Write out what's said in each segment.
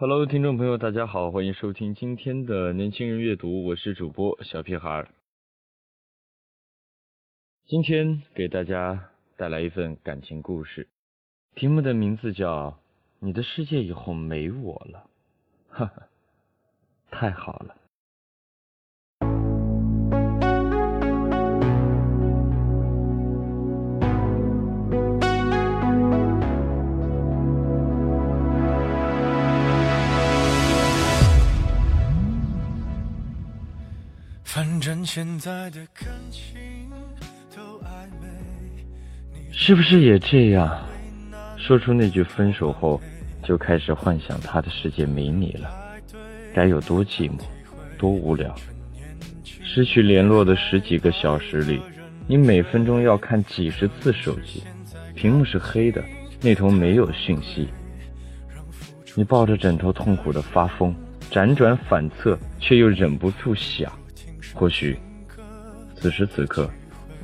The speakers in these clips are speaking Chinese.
Hello，听众朋友，大家好，欢迎收听今天的年轻人阅读，我是主播小屁孩儿。今天给大家带来一份感情故事，题目的名字叫《你的世界以后没我了》，哈哈，太好了。反正现在的感情都暧昧，是不是也这样？说出那句分手后，就开始幻想他的世界没你了，该有多寂寞，多无聊。失去联络的十几个小时里，你每分钟要看几十次手机，屏幕是黑的，那头没有讯息。你抱着枕头痛苦的发疯，辗转反侧，却又忍不住想。或许，此时此刻，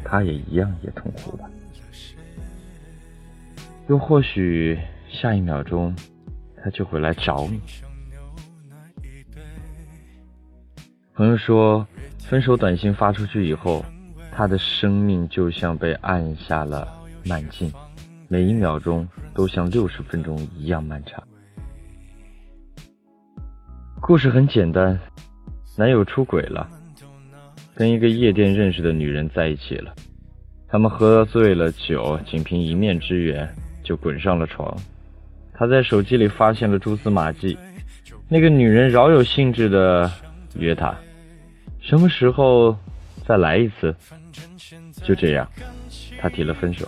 他也一样也痛苦了。又或许，下一秒钟，他就会来找你。朋友说，分手短信发出去以后，他的生命就像被按下了慢进，每一秒钟都像六十分钟一样漫长。故事很简单，男友出轨了。跟一个夜店认识的女人在一起了，他们喝醉了酒，仅凭一面之缘就滚上了床。他在手机里发现了蛛丝马迹，那个女人饶有兴致的约他，什么时候再来一次？就这样，他提了分手，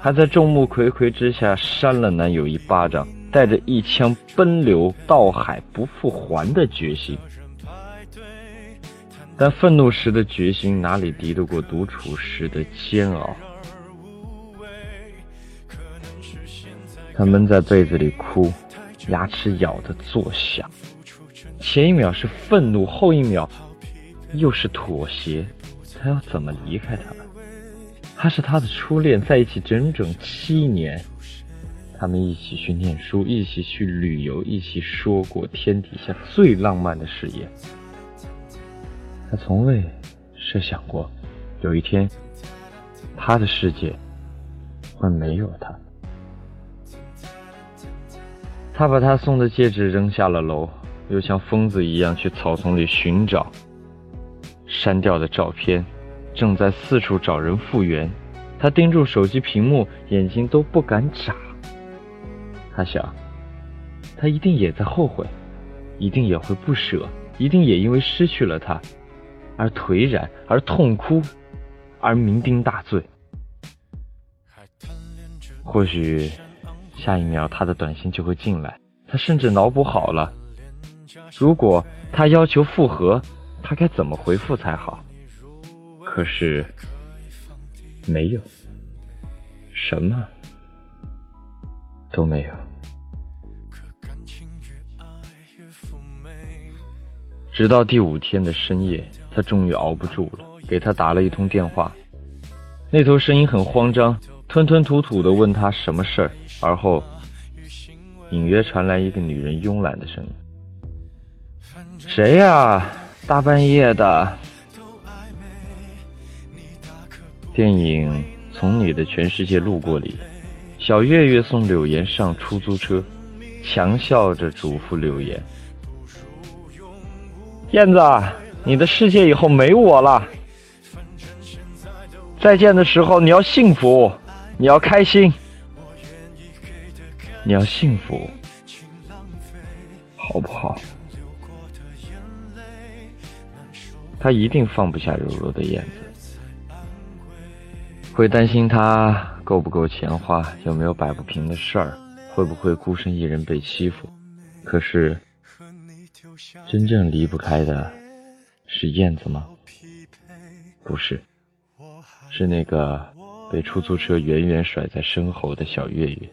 还在众目睽睽之下扇了男友一巴掌，带着一腔奔流到海不复还的决心。但愤怒时的决心哪里敌得过独处时的煎熬？他闷在被子里哭，牙齿咬得作响。前一秒是愤怒，后一秒又是妥协。他要怎么离开他们？他是他的初恋，在一起整整七年，他们一起去念书，一起去旅游，一起说过天底下最浪漫的誓言。他从未设想过，有一天，他的世界会没有他。他把他送的戒指扔下了楼，又像疯子一样去草丛里寻找删掉的照片，正在四处找人复原。他盯住手机屏幕，眼睛都不敢眨。他想，他一定也在后悔，一定也会不舍，一定也因为失去了他。而颓然，而痛哭，而酩酊大醉。或许下一秒他的短信就会进来，他甚至脑补好了，如果他要求复合，他该怎么回复才好？可是没有，什么都没有。直到第五天的深夜。他终于熬不住了，给他打了一通电话。那头声音很慌张，吞吞吐吐的问他什么事儿，而后隐约传来一个女人慵懒的声音：“谁呀？大半夜的。”电影《从你的全世界路过》里，小月月送柳岩上出租车，强笑着嘱咐柳岩：“燕子。”你的世界以后没我了。再见的时候，你要幸福，你要开心，你要幸福，好不好？他一定放不下柔柔的燕子，会担心他够不够钱花，有没有摆不平的事儿，会不会孤身一人被欺负。可是，真正离不开的是燕子吗？不是，是那个被出租车远远甩在身后的小月月。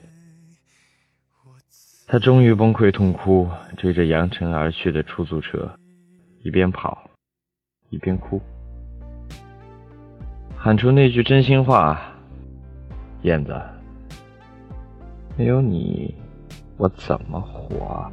他终于崩溃痛哭，追着扬尘而去的出租车，一边跑，一边哭，喊出那句真心话：“燕子，没有你，我怎么活？”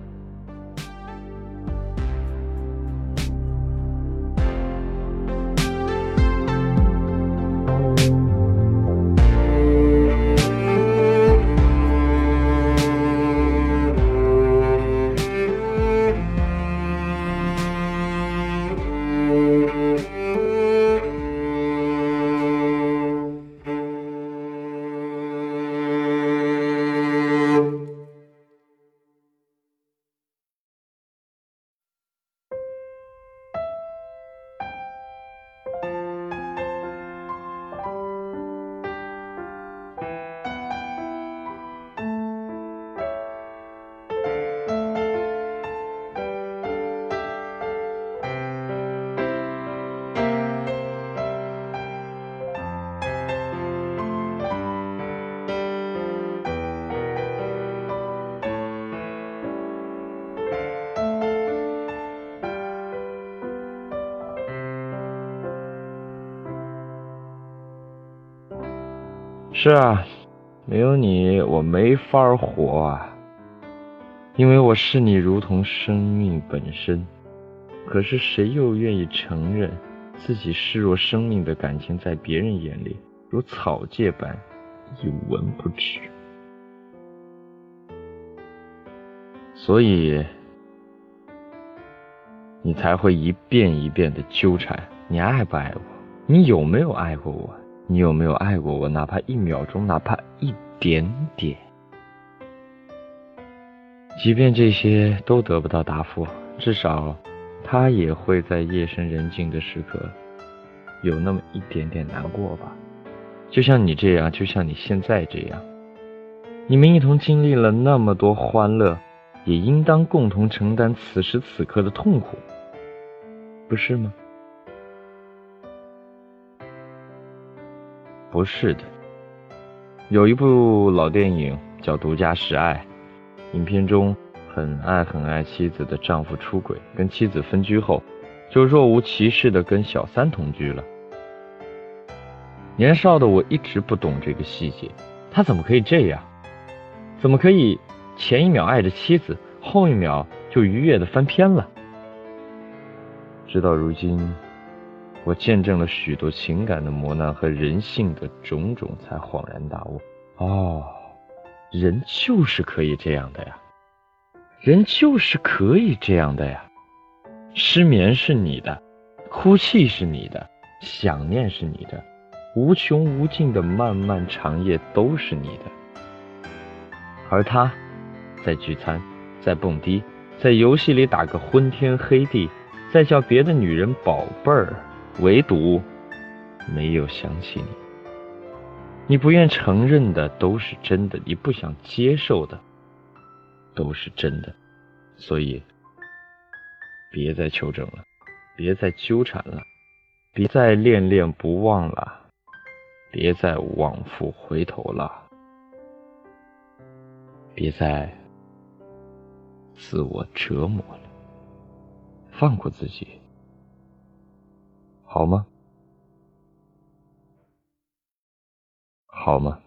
是啊，没有你我没法活啊，因为我视你如同生命本身。可是谁又愿意承认自己视若生命的感情，在别人眼里如草芥般一文不值？所以你才会一遍一遍的纠缠。你爱不爱我？你有没有爱过我？你有没有爱过我？哪怕一秒钟，哪怕一点点。即便这些都得不到答复，至少他也会在夜深人静的时刻，有那么一点点难过吧。就像你这样，就像你现在这样，你们一同经历了那么多欢乐，也应当共同承担此时此刻的痛苦，不是吗？不是的，有一部老电影叫《独家示爱》，影片中很爱很爱妻子的丈夫出轨，跟妻子分居后，就若无其事的跟小三同居了。年少的我一直不懂这个细节，他怎么可以这样？怎么可以前一秒爱着妻子，后一秒就愉悦的翻篇了？直到如今。我见证了许多情感的磨难和人性的种种，才恍然大悟：哦，人就是可以这样的呀，人就是可以这样的呀。失眠是你的，哭泣是你的，想念是你的，无穷无尽的漫漫长夜都是你的。而他，在聚餐，在蹦迪，在游戏里打个昏天黑地，在叫别的女人宝贝儿。唯独没有想起你，你不愿承认的都是真的，你不想接受的都是真的，所以别再求证了，别再纠缠了，别再恋恋不忘了，别再往复回头了，别再自我折磨了，放过自己。好吗？好吗？